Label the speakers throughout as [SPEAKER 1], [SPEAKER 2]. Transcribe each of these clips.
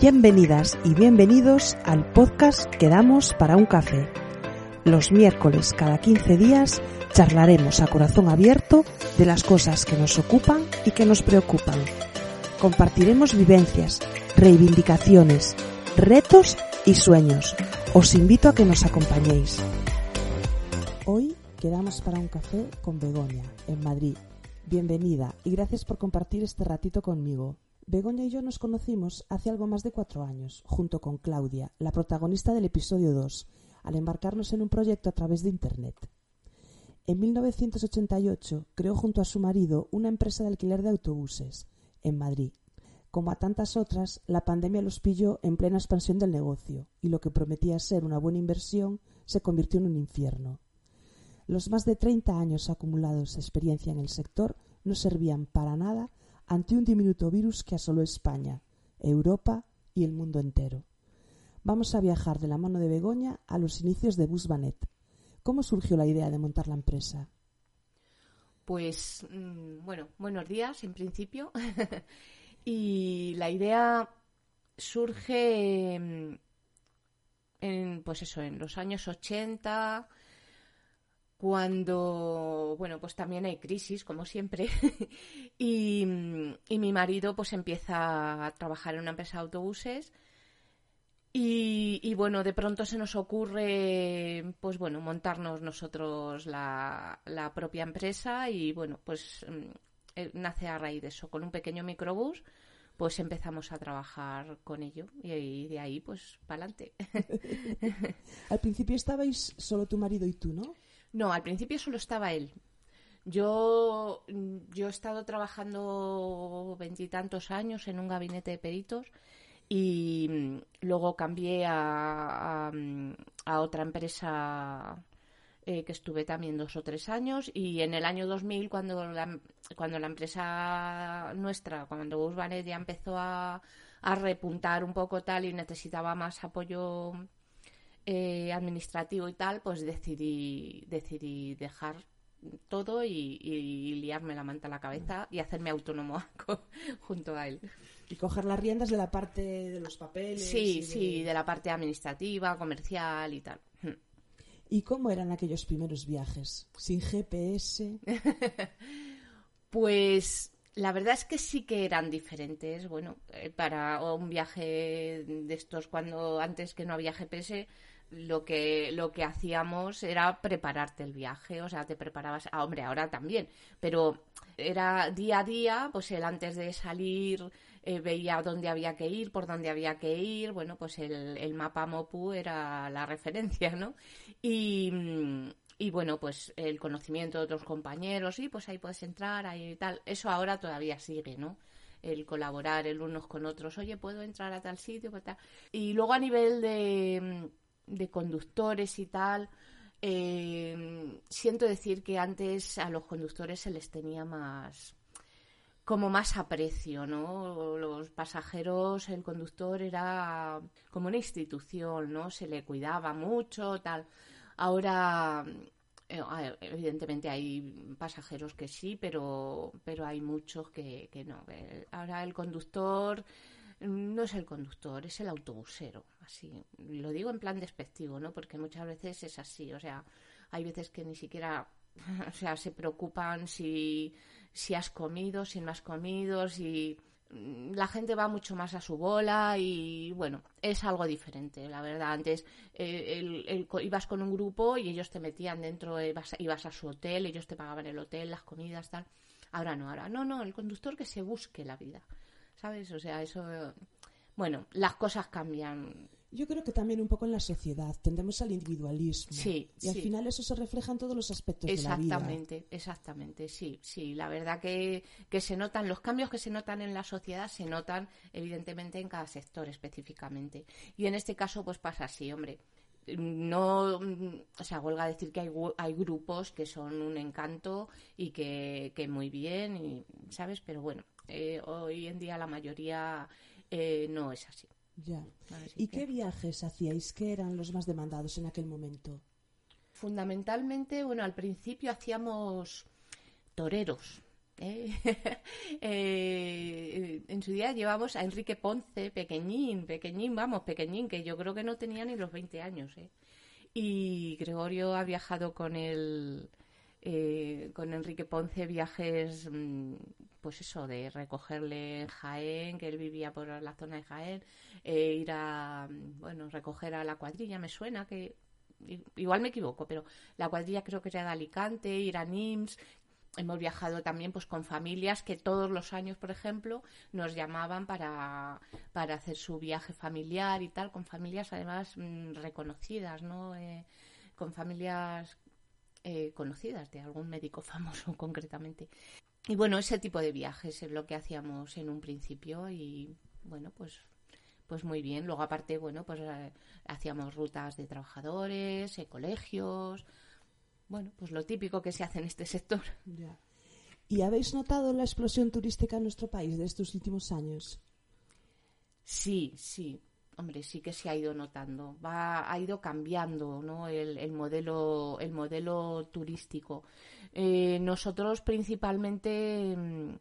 [SPEAKER 1] Bienvenidas y bienvenidos al podcast que damos para un café. Los miércoles cada 15 días charlaremos a corazón abierto de las cosas que nos ocupan y que nos preocupan. Compartiremos vivencias, reivindicaciones, retos y sueños. Os invito a que nos acompañéis. Hoy quedamos para un café con Begoña, en Madrid. Bienvenida y gracias por compartir este ratito conmigo. Begoña y yo nos conocimos hace algo más de cuatro años, junto con Claudia, la protagonista del episodio 2, al embarcarnos en un proyecto a través de Internet. En 1988 creó junto a su marido una empresa de alquiler de autobuses, en Madrid. Como a tantas otras, la pandemia los pilló en plena expansión del negocio, y lo que prometía ser una buena inversión se convirtió en un infierno. Los más de 30 años acumulados de experiencia en el sector no servían para nada ante un diminuto virus que asoló España, Europa y el mundo entero. Vamos a viajar de la mano de Begoña a los inicios de Busbanet. ¿Cómo surgió la idea de montar la empresa?
[SPEAKER 2] Pues, mm, bueno, buenos días en principio. y la idea surge mm, en, pues eso, en los años 80, cuando, bueno, pues también hay crisis, como siempre, y, mi marido pues empieza a trabajar en una empresa de autobuses y, y, bueno, de pronto se nos ocurre, pues bueno, montarnos nosotros la, la propia empresa y bueno, pues mm, eh, nace a raíz de eso, con un pequeño microbús pues empezamos a trabajar con ello y, de ahí pues para adelante.
[SPEAKER 1] Al principio estabais solo tu marido y tú, ¿no?
[SPEAKER 2] No, al principio solo estaba él. Yo, yo he estado trabajando veintitantos años en un gabinete de peritos y luego cambié a, a, otra empresa eh, que estuve también dos o tres años y en el año 2000 cuando la, cuando la empresa nuestra, cuando Busbanet ya empezó a, a repuntar un poco tal y necesitaba más apoyo eh, administrativo y tal, pues decidí, decidí dejar todo y, liarme la manta a la cabeza y hacerme autónomo junto a él.
[SPEAKER 1] Y coger las riendas de la parte de los papeles.
[SPEAKER 2] Sí, sí, de la parte administrativa, comercial y tal. Hmm.
[SPEAKER 1] ¿Y cómo eran aquellos primeros viajes? ¿Sin GPS?
[SPEAKER 2] pues la verdad es que sí que eran diferentes. Bueno, eh, para un viaje de estos cuando antes que no había GPS, lo que, lo que hacíamos era prepararte el viaje, o sea, te preparabas, ah, hombre, ahora también, pero era día a día, pues el antes de salir eh, veía dónde había que ir, por dónde había que ir, bueno, pues el, el mapa MOPU era la referencia, ¿no? Y, y bueno, pues el conocimiento de otros compañeros, y pues ahí puedes entrar, ahí tal, eso ahora todavía sigue, ¿no? el colaborar el unos con otros, oye, puedo entrar a tal sitio, tal. Y luego a nivel de, de conductores y tal, eh, siento decir que antes a los conductores se les tenía más como más aprecio, ¿no? Los pasajeros, el conductor era como una institución, ¿no? Se le cuidaba mucho, tal. Ahora, eh, evidentemente hay pasajeros que sí, pero, pero hay muchos que, que no. Ahora el conductor no es el conductor, es el autobusero. Así, lo digo en plan despectivo, ¿no? Porque muchas veces es así, o sea, hay veces que ni siquiera, o sea, se preocupan si, si has comido, si no has comido, si mm, la gente va mucho más a su bola y bueno, es algo diferente, la verdad. Antes eh, ibas con un grupo y ellos te metían dentro, ibas, ibas a su hotel, ellos te pagaban el hotel, las comidas, tal. Ahora no, ahora no, no, el conductor que se busque la vida. ¿Sabes? O sea, eso, bueno, las cosas cambian.
[SPEAKER 1] Yo creo que también un poco en la sociedad tendemos al individualismo.
[SPEAKER 2] Sí.
[SPEAKER 1] Y al final eso se refleja en todos los aspectos
[SPEAKER 2] de
[SPEAKER 1] la vida.
[SPEAKER 2] Exactamente, exactamente, sí, sí. La verdad que, que se notan, los cambios que se notan en la sociedad se notan evidentemente en cada sector específicamente. Y en este caso pues pasa así, hombre. No, o sea, huelga decir que hay, hay grupos que son un encanto y que, que muy bien, y, ¿sabes? Pero bueno, eh, hoy en día la mayoría eh, no es así.
[SPEAKER 1] Ya. ¿Y qué viajes hacíais? ¿Qué eran los más demandados en aquel momento?
[SPEAKER 2] Fundamentalmente, bueno, al principio hacíamos toreros. ¿eh? En su día llevamos a Enrique Ponce, pequeñín, pequeñín, vamos, pequeñín, que yo creo que no tenía ni los 20 años. ¿eh? Y Gregorio ha viajado con él, con Enrique Ponce, viajes, mm, pues eso, de recogerle Jaén, que él vivía por la zona de Jaén, ir a, bueno, recoger a la cuadrilla, me suena que igual me equivoco, pero la cuadrilla creo que era de Alicante, ir a Nims, hemos viajado también pues con familias que todos los años, por ejemplo, nos llamaban para, para hacer su viaje familiar y tal, con familias además mm, reconocidas, ¿no? Eh, con familias eh, conocidas de algún médico famoso concretamente. Y bueno, ese tipo de viajes es lo que hacíamos en un principio y bueno, pues pues muy bien. Luego aparte, bueno, pues eh, hacíamos rutas de trabajadores, colegios, bueno, pues lo típico que se hace en este sector.
[SPEAKER 1] ¿Y habéis notado la explosión turística en nuestro país de estos últimos años?
[SPEAKER 2] Sí, sí. Hombre, sí que se ha ido notando. Va, ha ido cambiando ¿no? el, modelo, el modelo turístico. Eh, nosotros principalmente mm,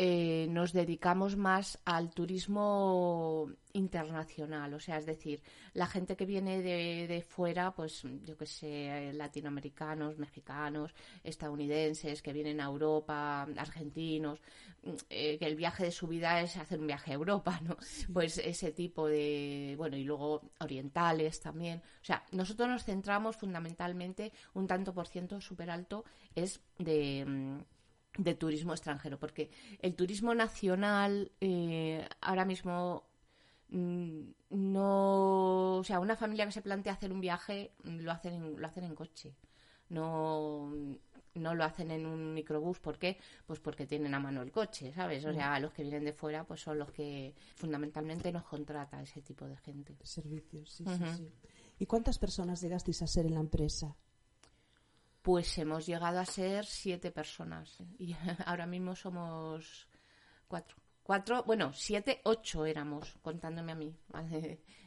[SPEAKER 2] eh, nos dedicamos más al turismo internacional, o sea, es decir, la gente que viene de, fuera, pues yo que sé, latinoamericanos, mexicanos, estadounidenses, que vienen a Europa, argentinos, eh, que el viaje de su vida es hacer un viaje a Europa, ¿no? Pues ese tipo de, bueno, y luego orientales también. O sea, nosotros nos centramos fundamentalmente, un tanto por ciento súper alto, es de mm, de turismo extranjero, porque el turismo nacional eh, ahora mismo mm, no, o sea, una familia que se plantea hacer un viaje mm, lo hacen en, lo hacen en coche, no no lo hacen en un microbús, ¿por qué? Pues porque tienen a mano el coche, ¿sabes? O sea, los que vienen de fuera pues son los que fundamentalmente nos contrata ese tipo de gente.
[SPEAKER 1] Servicios, sí, sí, sí. ¿Y cuántas personas llegasteis a ser en la empresa?
[SPEAKER 2] Pues hemos llegado a ser siete personas y ahora mismo somos cuatro. Cuatro, bueno, siete, ocho éramos, contándome a mí,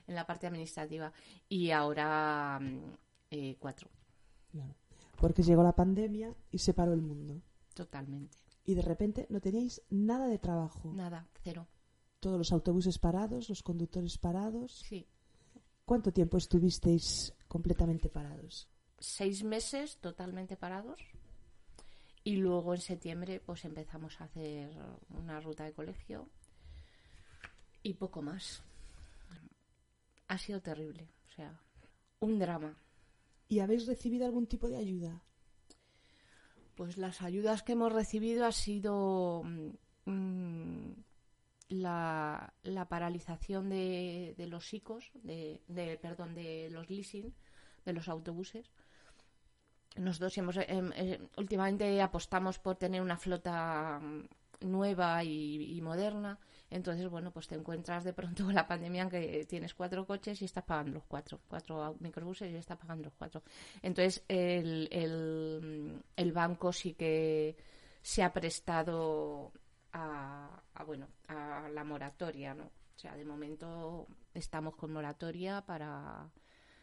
[SPEAKER 2] en la parte administrativa. Y ahora mm, eh, cuatro.
[SPEAKER 1] Porque llegó la pandemia y se paró el mundo.
[SPEAKER 2] Totalmente.
[SPEAKER 1] Y de repente no teníais nada de trabajo.
[SPEAKER 2] Nada, cero.
[SPEAKER 1] Todos los autobuses parados, los conductores parados.
[SPEAKER 2] Sí.
[SPEAKER 1] ¿Cuánto tiempo estuvisteis completamente parados?
[SPEAKER 2] Seis meses totalmente parados y luego en septiembre pues empezamos a hacer una ruta de colegio y poco más. Ha sido terrible, o sea, un drama.
[SPEAKER 1] ¿Y habéis recibido algún tipo de ayuda?
[SPEAKER 2] Pues las ayudas que hemos recibido ha sido mm, la, la, paralización de, de los ICOs, de, de, perdón, de los leasing, de los autobuses, nosotros hemos, eh, em, eh, últimamente apostamos por tener una flota mm, nueva y, moderna. Entonces, bueno, pues te encuentras de pronto con la pandemia en que tienes cuatro coches y estás pagando los cuatro, cuatro microbuses y estás pagando los cuatro. Entonces, el, el, el banco sí que se ha prestado a, a, bueno, a la moratoria, ¿no? O sea, de momento estamos con moratoria para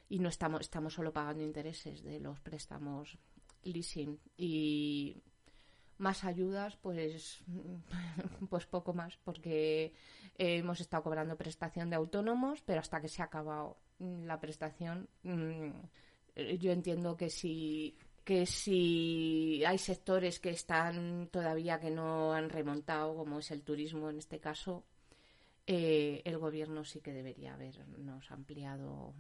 [SPEAKER 2] y no estamos, estamos solo pagando intereses de los préstamos leasing. Y más ayudas, pues, pues poco más, porque hemos estado cobrando prestación de autónomos, pero hasta que se ha acabado la prestación, mm, yo entiendo que si que si hay sectores que están todavía que no han remontado, como es el turismo en este caso, eh, el gobierno sí que debería habernos ampliado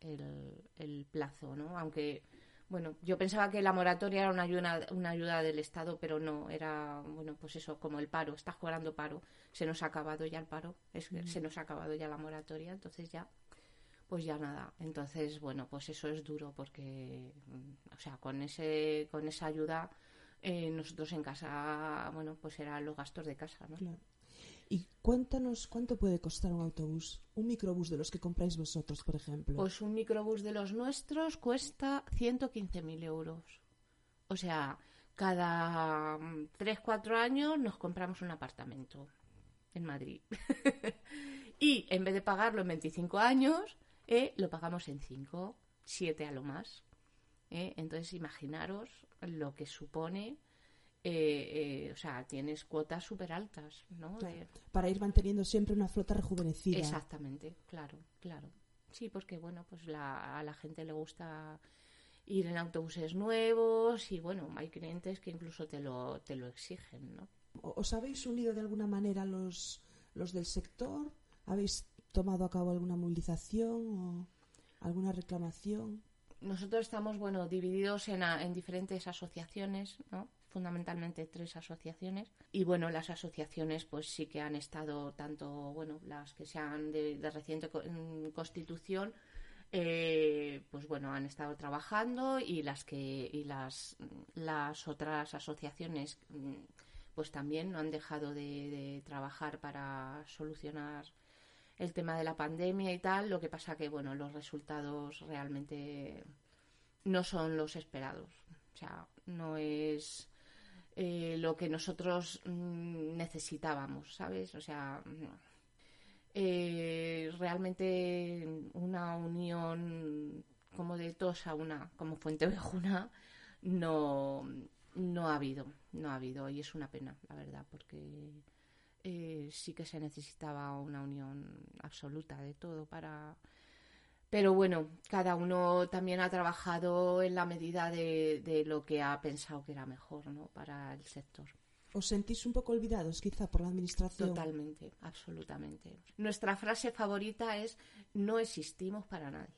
[SPEAKER 2] el, plazo, ¿no? Aunque, bueno, yo pensaba que la moratoria era una ayuda, una ayuda del Estado, pero no, era, bueno, pues eso, como el paro, estás cobrando paro, se nos ha acabado ya el paro, es, se nos ha acabado ya la moratoria, entonces ya, pues ya nada. Entonces, bueno, pues eso es duro porque, mm, o sea, con, ese, con esa ayuda... Eh, nosotros en casa, bueno, pues eran los gastos de casa, ¿no?
[SPEAKER 1] Y cuéntanos cuánto puede costar un autobús, un microbús de los que compráis vosotros, por ejemplo.
[SPEAKER 2] Pues un microbús de los nuestros cuesta 115.000 euros. O sea, cada 3-4 años nos compramos un apartamento en Madrid. y en vez de pagarlo en 25 años, eh, lo pagamos en 5, 7 a lo más. Eh. Entonces, imaginaros lo que supone eh, eh, o sea, tienes cuotas súper altas, ¿no?
[SPEAKER 1] Claro,
[SPEAKER 2] De-
[SPEAKER 1] Para ir manteniendo siempre una flota rejuvenecida.
[SPEAKER 2] Exactamente, claro, claro. Sí, porque bueno, pues la- a la gente le gusta ir en autobuses nuevos y bueno, hay clientes que incluso te lo, te lo exigen, ¿no?
[SPEAKER 1] ¿O- ¿Os habéis unido de alguna manera los, los del sector? ¿Habéis tomado a cabo alguna movilización o alguna reclamación?
[SPEAKER 2] Nosotros estamos, bueno, divididos en, a- en diferentes asociaciones, ¿no? Fundamentalmente tres asociaciones. Y bueno, las asociaciones pues sí que han estado tanto, bueno, las que sean de, de reciente mm, constitución, eh, pues bueno, han estado trabajando y las que y las, las otras asociaciones mm, pues también no han dejado de, de trabajar para solucionar el tema de la pandemia y tal. Lo que pasa que, bueno, los resultados realmente no son los esperados. O sea, no es eh, lo que nosotros mm, necesitábamos, ¿sabes? O sea, mm, eh, realmente una unión como de todos a una, como Fuente Ovejuna, no, no ha habido, no ha habido. Y es una pena, la verdad, porque eh, sí que se necesitaba una unión absoluta de todo para... Pero bueno, cada uno también ha trabajado en la medida de, de lo que ha pensado que era mejor ¿no? para el sector.
[SPEAKER 1] ¿Os sentís un poco olvidados quizá por la administración?
[SPEAKER 2] Totalmente, absolutamente. Nuestra frase favorita es no existimos para nadie.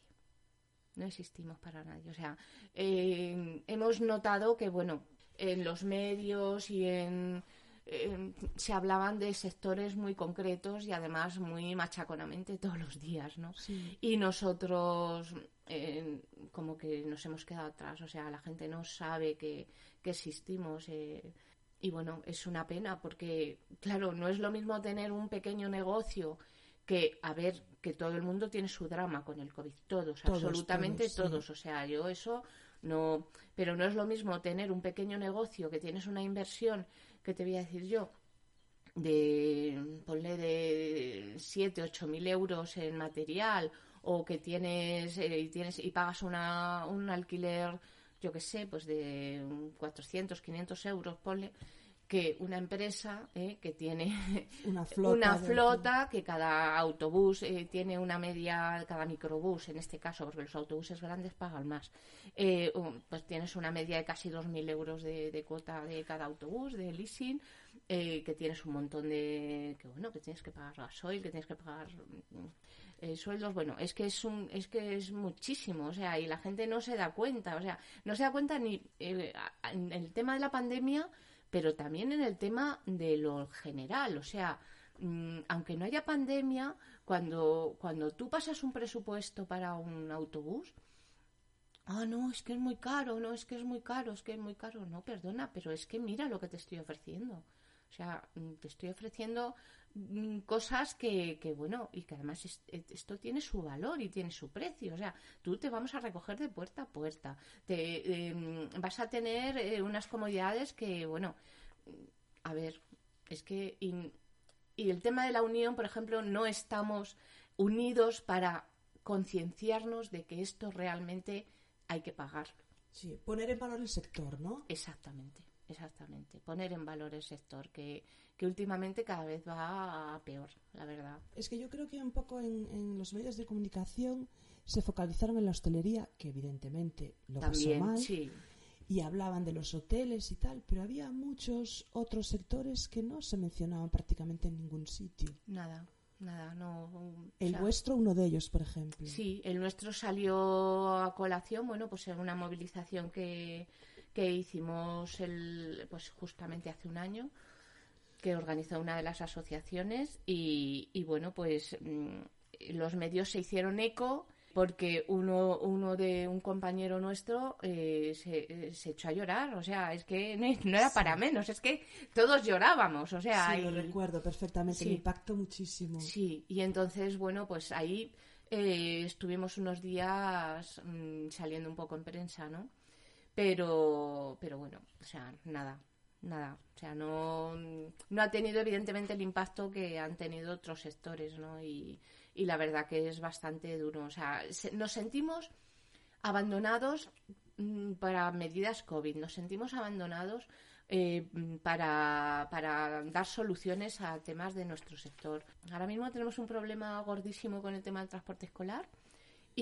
[SPEAKER 2] No existimos para nadie. O sea, eh, hemos notado que, bueno, en los medios y en, en- se hablaban de sectores muy concretos y además muy machaconamente todos los días, ¿no?
[SPEAKER 1] Sí.
[SPEAKER 2] Y nosotros eh, como que nos hemos quedado atrás, o sea, la gente no sabe que, que existimos. eh, y bueno, es una pena porque, claro, no es lo mismo tener un pequeño negocio que, a ver, que todo el mundo tiene su drama con el COVID, todos,
[SPEAKER 1] Todos,
[SPEAKER 2] absolutamente
[SPEAKER 1] todos, sí.
[SPEAKER 2] todos. O sea, yo eso no. Pero no es lo mismo tener un pequeño negocio que tienes una inversión, que te voy a decir yo, de, ponle de 7, 8 mil euros en material o que tienes, eh, tienes y pagas una, un alquiler, yo qué sé, pues de 400, 500 euros, ponle, que una empresa eh, que tiene
[SPEAKER 1] Una flota.
[SPEAKER 2] una
[SPEAKER 1] de-
[SPEAKER 2] flota que cada autobús eh, tiene una media, cada microbús en este caso, porque los autobuses grandes pagan más, eh, pues tienes una media de casi 2.000 euros de, de cuota de cada autobús, de leasing, eh, que tienes un montón de, que bueno, que tienes que pagar gasoil, que tienes que pagar mm, eh, sueldos, bueno, es que es un, es que es muchísimo, o sea, y la gente no se da cuenta, o sea, no se da cuenta ni eh, en el tema de la pandemia, pero también en el tema de lo general, o sea, mm, aunque no haya pandemia, cuando, cuando tú pasas un presupuesto para un autobús, ah, no, es que es muy caro, no, es que es muy caro, es que es muy caro, no, perdona, pero es que mira lo que te estoy ofreciendo. O sea, mm, te estoy ofreciendo cosas que, que, bueno, y que además es- eh, esto tiene su valor y tiene su precio. O sea, tú te vamos a recoger de puerta a puerta. Te, eh, vas a tener eh, unas comodidades que, bueno, a ver, es que. Y, y el tema de la unión, por ejemplo, no estamos unidos para concienciarnos de que esto realmente hay que pagar.
[SPEAKER 1] Sí, poner en valor el sector, ¿no?
[SPEAKER 2] Exactamente, exactamente. Poner en valor el sector, que, que últimamente cada vez va a peor, la verdad.
[SPEAKER 1] Es que yo creo que un poco en, en los medios de comunicación se focalizaron en la hostelería, que evidentemente lo
[SPEAKER 2] También,
[SPEAKER 1] pasó mal,
[SPEAKER 2] sí.
[SPEAKER 1] y hablaban de los hoteles y tal, pero había muchos otros sectores que no se mencionaban prácticamente en ningún sitio.
[SPEAKER 2] Nada, nada, no. o
[SPEAKER 1] El
[SPEAKER 2] sea,
[SPEAKER 1] vuestro, uno de ellos, por ejemplo.
[SPEAKER 2] Sí, el nuestro salió a colación, bueno, pues en una movilización que, que hicimos el, pues justamente hace un año, que organizó una de las asociaciones y, y bueno, pues mm, los medios se hicieron eco porque uno, uno de un compañero nuestro eh, se, eh, se echó a llorar, o sea, es que no, era para menos, es que todos llorábamos, o sea,
[SPEAKER 1] Sí, lo recuerdo perfectamente,
[SPEAKER 2] Sí.
[SPEAKER 1] me impactó muchísimo.
[SPEAKER 2] Sí, y entonces, bueno, pues ahí eh, estuvimos unos días mm, saliendo un poco en prensa, ¿no? Pero, pero bueno, o sea, nada, nada. O sea, no, no ha tenido evidentemente el impacto que han tenido otros sectores, ¿no? Y, y la verdad que es bastante duro. O sea, se- nos sentimos abandonados mm, para medidas COVID, nos sentimos abandonados eh, para, para, dar soluciones a temas de nuestro sector. Ahora mismo tenemos un problema gordísimo con el tema del transporte escolar.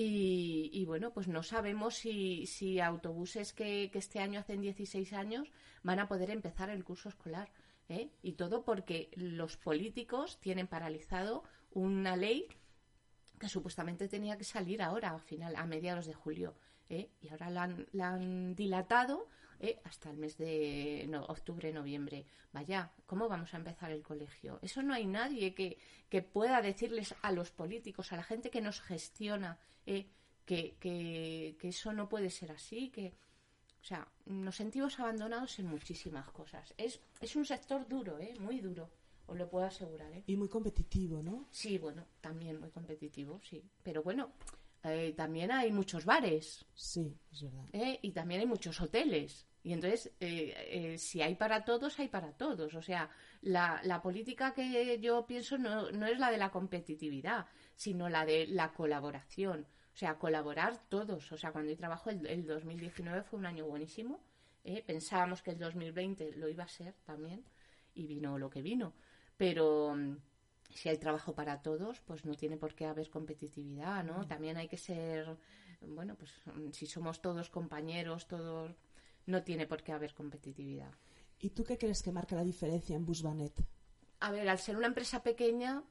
[SPEAKER 2] Y, bueno, pues no sabemos si, si autobuses que, que, este año hacen 16 años van a poder empezar el curso escolar. ¿eh? Y todo porque los políticos tienen paralizado una ley que supuestamente tenía que salir ahora, al final, a mediados de julio. ¿eh? Y ahora la han, la han dilatado ¿eh? hasta el mes de no, octubre, noviembre. Vaya, ¿cómo vamos a empezar el colegio? Eso no hay nadie que, que pueda decirles a los políticos, a la gente que nos gestiona, ¿eh? que, que, que, eso no puede ser así, que... O sea, nos sentimos abandonados en muchísimas cosas. Es, es un sector duro, ¿eh? muy duro, os lo puedo asegurar. ¿eh?
[SPEAKER 1] Y muy competitivo, ¿no?
[SPEAKER 2] Sí, bueno, también muy competitivo, sí. Pero bueno, eh, también hay muchos bares.
[SPEAKER 1] Sí, es verdad.
[SPEAKER 2] ¿eh? Y también hay muchos hoteles. Y entonces, eh, eh, si hay para todos, hay para todos. O sea, la, la política que yo pienso no, no, es la de la competitividad, sino la de la colaboración. O sea, colaborar todos. O sea, cuando yo trabajo, el, el 2019 fue un año buenísimo. ¿eh? Pensábamos que el 2020 lo iba a ser también y vino lo que vino. Pero mm, si hay trabajo para todos, pues no tiene por qué haber competitividad, ¿no? También hay que ser, bueno, pues mm, si somos todos compañeros, todos no tiene por qué haber competitividad.
[SPEAKER 1] ¿Y tú qué crees que marca la diferencia en Busbanet?
[SPEAKER 2] A ver, al ser una empresa pequeña,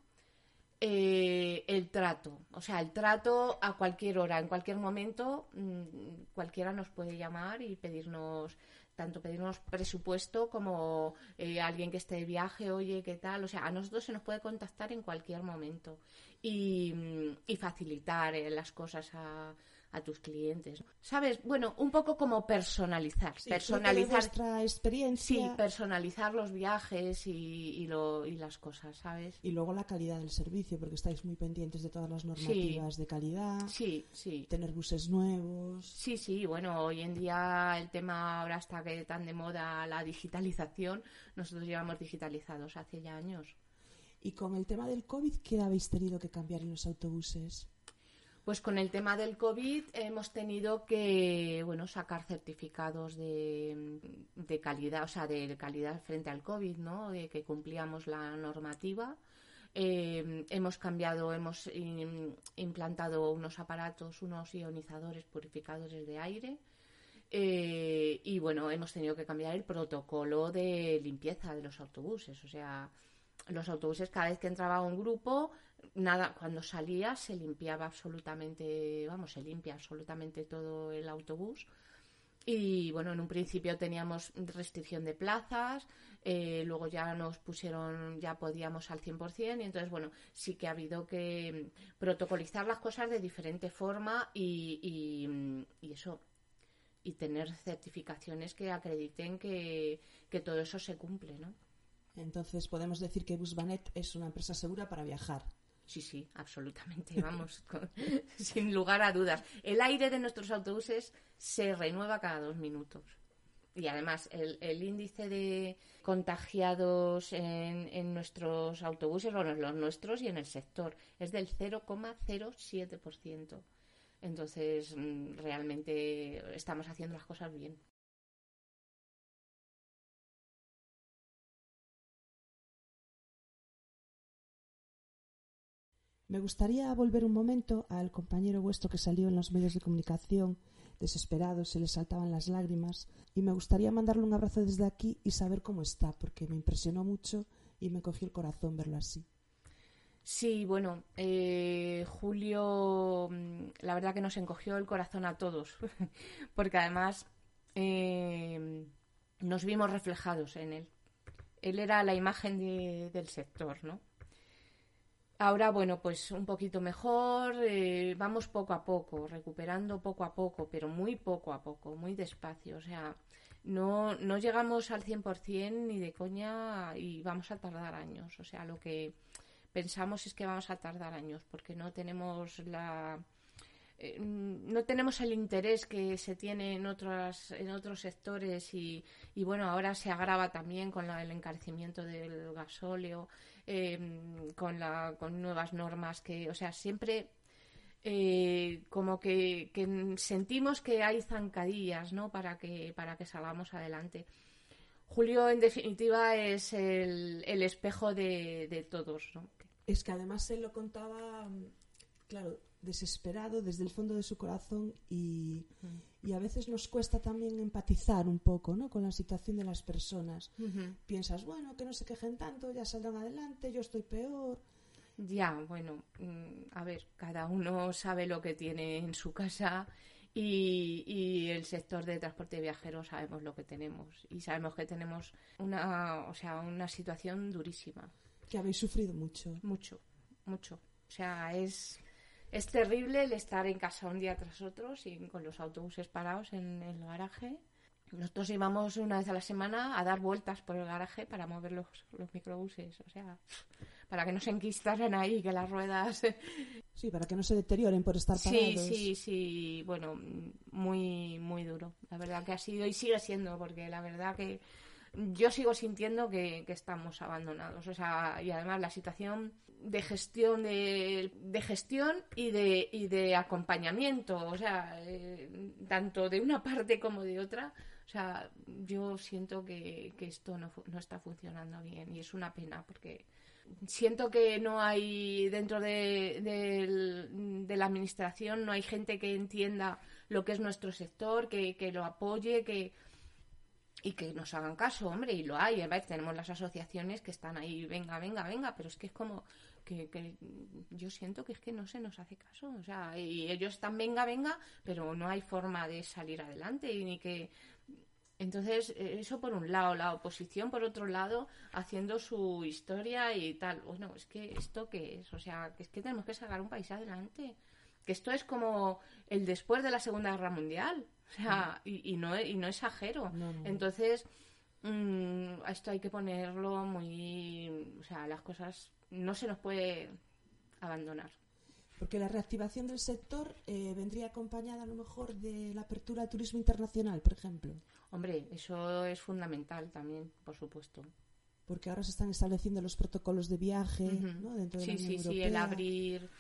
[SPEAKER 2] eh, el trato, o sea, el trato a cualquier hora, en cualquier momento, mmm, cualquiera nos puede llamar y pedirnos, tanto pedirnos presupuesto como eh, alguien que esté de viaje, oye, ¿qué tal? O sea, a nosotros se nos puede contactar en cualquier momento y, y facilitar eh, las cosas a, a tus clientes. ¿Sabes? Bueno, un poco como personalizar.
[SPEAKER 1] Sí,
[SPEAKER 2] personalizar
[SPEAKER 1] nuestra experiencia.
[SPEAKER 2] Sí, personalizar los viajes y, y, lo, y, las cosas, ¿sabes?
[SPEAKER 1] Y luego la calidad del servicio, porque estáis muy pendientes de todas las normativas
[SPEAKER 2] sí.
[SPEAKER 1] de calidad.
[SPEAKER 2] Sí, sí.
[SPEAKER 1] Tener buses nuevos.
[SPEAKER 2] Sí, sí. Bueno, hoy en día el tema ahora está que tan de moda la digitalización. Nosotros llevamos digitalizados hace ya años.
[SPEAKER 1] Y con el tema del COVID, ¿qué habéis tenido que cambiar en los autobuses?
[SPEAKER 2] Pues con el tema del COVID hemos tenido que bueno sacar certificados de, calidad, o sea, de calidad frente al COVID, ¿no? De que cumplíamos la normativa. Eh, hemos cambiado, hemos implantado unos aparatos, unos ionizadores purificadores de aire. Eh, y bueno, hemos tenido que cambiar el protocolo de limpieza de los autobuses. O sea, los autobuses cada vez que entraba un grupo nada cuando salía se limpiaba absolutamente vamos se limpia absolutamente todo el autobús y bueno en un principio teníamos restricción de plazas eh, luego ya nos pusieron ya podíamos al 100% y entonces bueno sí que ha habido que protocolizar las cosas de diferente forma y, y, eso y tener certificaciones que acrediten que, que todo eso se cumple ¿no?
[SPEAKER 1] Entonces podemos decir que Busbanet es una empresa segura para viajar.
[SPEAKER 2] Sí, sí, absolutamente, vamos, sin lugar a dudas. El aire de nuestros autobuses se renueva cada dos minutos. Y además, el, el índice de contagiados en, en, nuestros autobuses, bueno, los nuestros y en el sector, es del 0,07%. Entonces, mm, realmente estamos haciendo las cosas bien.
[SPEAKER 1] Me gustaría volver un momento al compañero vuestro que salió en los medios de comunicación, desesperado, se le saltaban las lágrimas, y me gustaría mandarle un abrazo desde aquí y saber cómo está, porque me impresionó mucho y me cogió el corazón verlo así.
[SPEAKER 2] Sí, bueno, eh, Julio, mm, la verdad que nos encogió el corazón a todos, porque además eh, nos vimos reflejados en él. Él era la imagen de, del sector, ¿no? Ahora, bueno, pues un poquito mejor, eh, vamos poco a poco, recuperando poco a poco, pero muy poco a poco, muy despacio. O sea, no, no llegamos al 100% ni de coña y vamos a tardar años. O sea, lo que pensamos es que vamos a tardar años porque no tenemos la... Eh, no tenemos el interés que se tiene en otras en otros sectores y, bueno ahora se agrava también con la, el encarecimiento del gasóleo eh, con la con nuevas normas que o sea siempre eh, como que, sentimos que hay zancadillas, ¿no? Para que, para que salgamos adelante. Julio, en definitiva, es el, espejo de, todos.
[SPEAKER 1] Es que además él lo contaba, claro, desesperado desde el fondo de su corazón y, y, a veces nos cuesta también empatizar un poco ¿no? con la situación de las personas. Piensas, bueno, que no se quejen tanto, ya saldrán adelante, yo estoy peor.
[SPEAKER 2] Ya, bueno, mm, a ver, cada uno sabe lo que tiene en su casa y, y, el sector de transporte de viajeros sabemos lo que tenemos y sabemos que tenemos una, o sea, una situación durísima.
[SPEAKER 1] Que habéis sufrido mucho.
[SPEAKER 2] Mucho, mucho. O sea, es, es terrible el estar en casa un día tras otro sin, con los autobuses parados en el garaje nosotros íbamos una vez a la semana a dar vueltas por el garaje para mover los, los microbuses, o sea, para que no se enquistaran ahí, que las ruedas...
[SPEAKER 1] Sí, para que no se deterioren por estar parados.
[SPEAKER 2] Sí, sí, sí, bueno, muy, muy duro. La verdad que ha sido y sigue siendo, porque la verdad que yo sigo sintiendo que, estamos abandonados. O sea, y además la situación de gestión de, de gestión y de, y de acompañamiento, o sea, eh, tanto de una parte como de otra, o sea, yo siento que, esto no, no, está funcionando bien y es una pena porque siento que no hay dentro de, de, la administración, no hay gente que entienda lo que es nuestro sector, que, que lo apoye, que y que nos hagan caso, hombre, y lo hay. A tenemos las asociaciones que están ahí, venga, venga, venga, pero es que es como que, que, yo siento que es que no se nos hace caso. O sea, y ellos están, venga, venga, pero no hay forma de salir adelante y ni que entonces, eh, eso por un lado, la oposición por otro lado, haciendo su historia y tal. Bueno, es que esto qué es, o sea, es que tenemos que sacar un país adelante. Que esto es como el después de la Segunda Guerra Mundial. O sea, y, no, y no exagero. Entonces, mm, esto hay que ponerlo muy. O sea, las cosas no se nos puede abandonar.
[SPEAKER 1] Porque la reactivación del sector eh, vendría acompañada a lo mejor de la apertura al turismo internacional, por ejemplo.
[SPEAKER 2] Hombre, eso es fundamental también, por supuesto.
[SPEAKER 1] Porque ahora se están estableciendo los protocolos de viaje ¿no? dentro de
[SPEAKER 2] sí,
[SPEAKER 1] la Unión
[SPEAKER 2] sí, Sí, el abrir,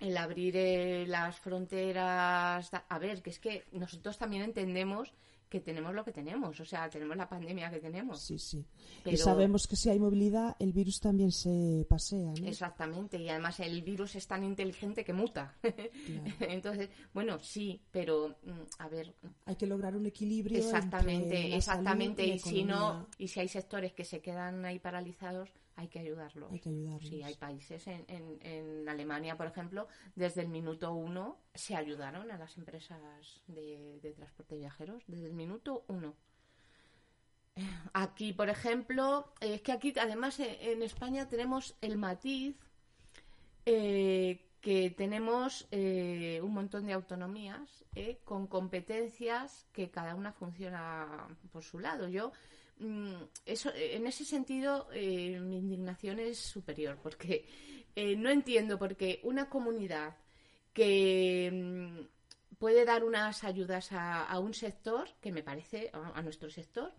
[SPEAKER 2] el abrir eh, las fronteras. A ver, que es que nosotros también entendemos que tenemos lo que tenemos, o sea, tenemos la pandemia que tenemos.
[SPEAKER 1] Sí, sí. Y sabemos que si hay movilidad, el virus también se pasea. ¿no?
[SPEAKER 2] Exactamente, y además el virus es tan inteligente que muta. Entonces, bueno, sí, pero mm, a ver.
[SPEAKER 1] Hay que lograr un equilibrio.
[SPEAKER 2] Exactamente, exactamente. Y, si no, y si hay sectores que se quedan ahí paralizados, hay que ayudarlos.
[SPEAKER 1] Hay que ayudarlos.
[SPEAKER 2] Sí, hay países. En, en, Alemania, por ejemplo, desde el minuto uno se ayudaron a las empresas de, de transporte de viajeros. Desde el minuto uno. Aquí, por ejemplo, es que aquí además eh, en España tenemos el matiz eh, que tenemos eh, un montón de autonomías con competencias que cada una funciona por su lado. Yo eso, en ese sentido, eh, mi indignación es superior, porque eh, no entiendo por qué una comunidad que mm, puede dar unas ayudas a, un sector, que me parece, a, nuestro sector,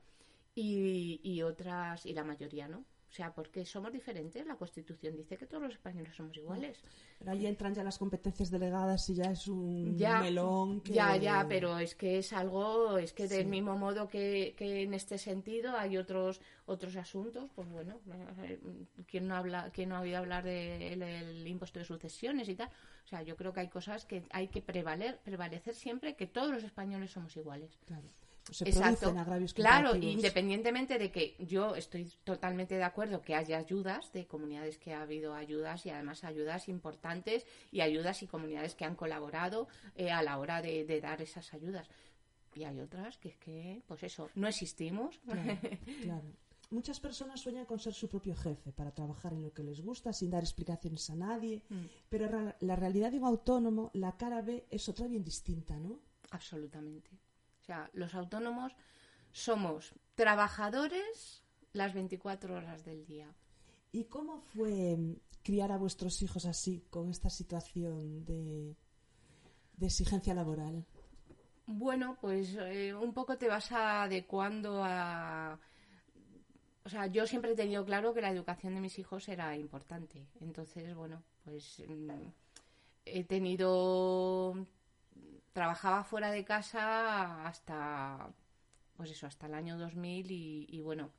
[SPEAKER 2] y, otras, y la mayoría no. O sea, porque somos diferentes. La Constitución dice que todos los españoles somos iguales.
[SPEAKER 1] Pero ahí entran ya las competencias delegadas y ya es un melón.
[SPEAKER 2] Ya, ya, pero es que es algo, es que del mismo modo que, que, en este sentido hay otros otros asuntos, pues bueno, eh, ¿quién no, habla, quién no ha oído hablar del impuesto de sucesiones y tal? O sea, yo creo que hay cosas que hay que prevaler, prevalecer siempre que todos los españoles somos iguales.
[SPEAKER 1] Claro se Exacto. agravios
[SPEAKER 2] Claro, independientemente de que yo estoy totalmente de acuerdo que haya ayudas de comunidades que ha habido ayudas y además ayudas importantes y ayudas y comunidades que han colaborado eh, a la hora de, dar esas ayudas. Y hay otras que es que, pues eso, no existimos.
[SPEAKER 1] Claro, Muchas personas sueñan con ser su propio jefe para trabajar en lo que les gusta sin dar explicaciones a nadie, mm. pero la realidad de un autónomo, la cara B, es otra bien distinta, ¿no?
[SPEAKER 2] Absolutamente sea, los autónomos somos trabajadores las 24 horas del día.
[SPEAKER 1] ¿Y cómo fue criar a vuestros hijos así, con esta situación de, exigencia laboral?
[SPEAKER 2] Bueno, pues eh, un poco te vas adecuando a... O sea, yo siempre he tenido claro que la educación de mis hijos era importante. Entonces, bueno, pues mm, he tenido trabajaba fuera de casa hasta pues eso hasta el año 2000 y, bueno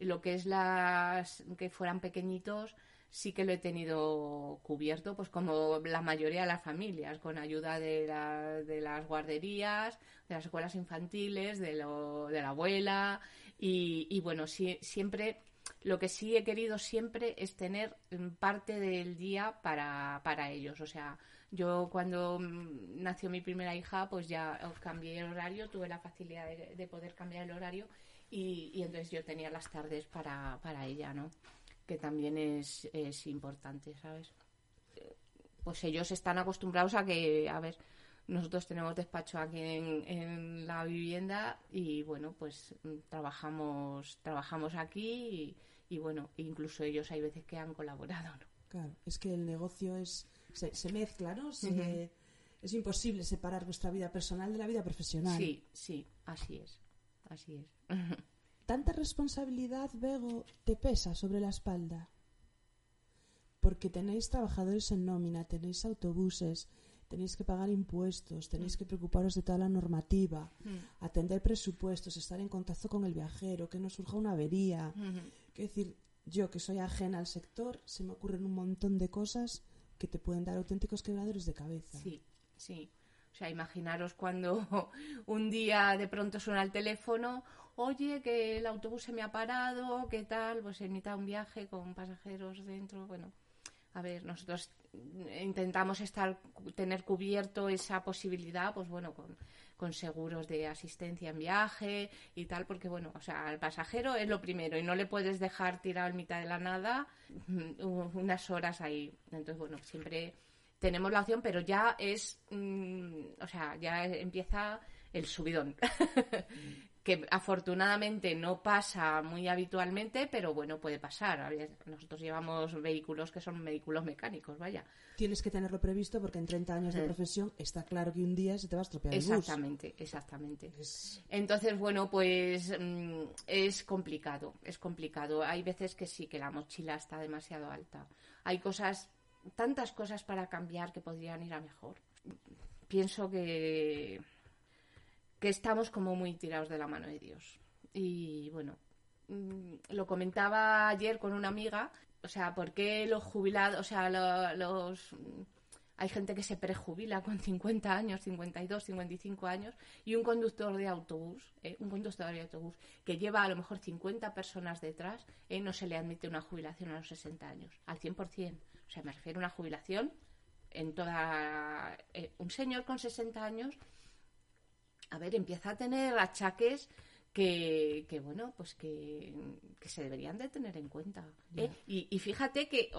[SPEAKER 2] lo que es las que fueran pequeñitos sí que lo he tenido cubierto, pues como la mayoría de las familias, con ayuda de, las guarderías, de las escuelas infantiles, de, lo, de la abuela y, bueno, siempre lo que sí he querido siempre es tener parte del día para, para ellos. O sea, yo cuando mm, nació mi primera hija, pues ya cambié el horario, tuve la facilidad de, poder cambiar el horario y, y, entonces yo tenía las tardes para, para ella, ¿no? Que también es, es importante, ¿sabes? Pues ellos están acostumbrados a que, a ver, nosotros tenemos despacho aquí en, en la vivienda y bueno, pues mm, trabajamos, trabajamos aquí y, bueno, incluso ellos hay veces que han colaborado, ¿no?
[SPEAKER 1] Claro, es que el negocio es se, se mezcla, ¿no? Es imposible separar vuestra vida personal de la vida profesional.
[SPEAKER 2] Sí, sí, así es, así es.
[SPEAKER 1] ¿Tanta responsabilidad, Bego, te pesa sobre la espalda? Porque tenéis trabajadores en nómina, tenéis autobuses, tenéis que pagar impuestos, tenéis que preocuparos de toda la normativa, mm. atender presupuestos, estar en contacto con el viajero, que no surja una avería. Es decir, yo que soy ajena al sector, se me ocurren un montón de cosas que te pueden dar auténticos quebradores de cabeza.
[SPEAKER 2] Sí, sí. O sea, imaginaros cuando un día de pronto suena el teléfono, oye, que el autobús se me ha parado, ¿qué tal? Pues en mitad de un viaje con pasajeros dentro, bueno, a ver, nosotros intentamos estar tener cubierto esa posibilidad pues bueno con, con, seguros de asistencia en viaje y tal porque bueno o sea al pasajero es lo primero y no le puedes dejar tirado en mitad de la nada mm, unas horas ahí. Entonces bueno siempre tenemos la opción pero ya es mm, o sea ya empieza el subidón que afortunadamente no pasa muy habitualmente, pero bueno, puede pasar. nosotros llevamos vehículos que son vehículos mecánicos, vaya.
[SPEAKER 1] Tienes que tenerlo previsto porque en 30 años de eh. profesión está claro que un día se te va a estropear el
[SPEAKER 2] bus. Exactamente, exactamente. Entonces, bueno, pues mm, es complicado, es complicado. Hay veces que sí, que la mochila está demasiado alta. Hay cosas, tantas cosas para cambiar que podrían ir a mejor. Pienso que que estamos como muy tirados de la mano de Dios. Y bueno, mm, lo comentaba ayer con una amiga, o sea, ¿por qué los jubilados, o sea, los... Hay gente que se prejubila con 50 años, 52, 55 años, y un conductor de autobús, eh, un conductor de autobús que lleva a lo mejor 50 personas detrás, eh, no se le admite una jubilación a los 60 años, al 100%. O sea, me refiero a una jubilación en toda... Eh, un señor con 60 años a ver, empieza a tener achaques que, que bueno, pues que, se deberían de tener en cuenta. ¿eh? Y, fíjate que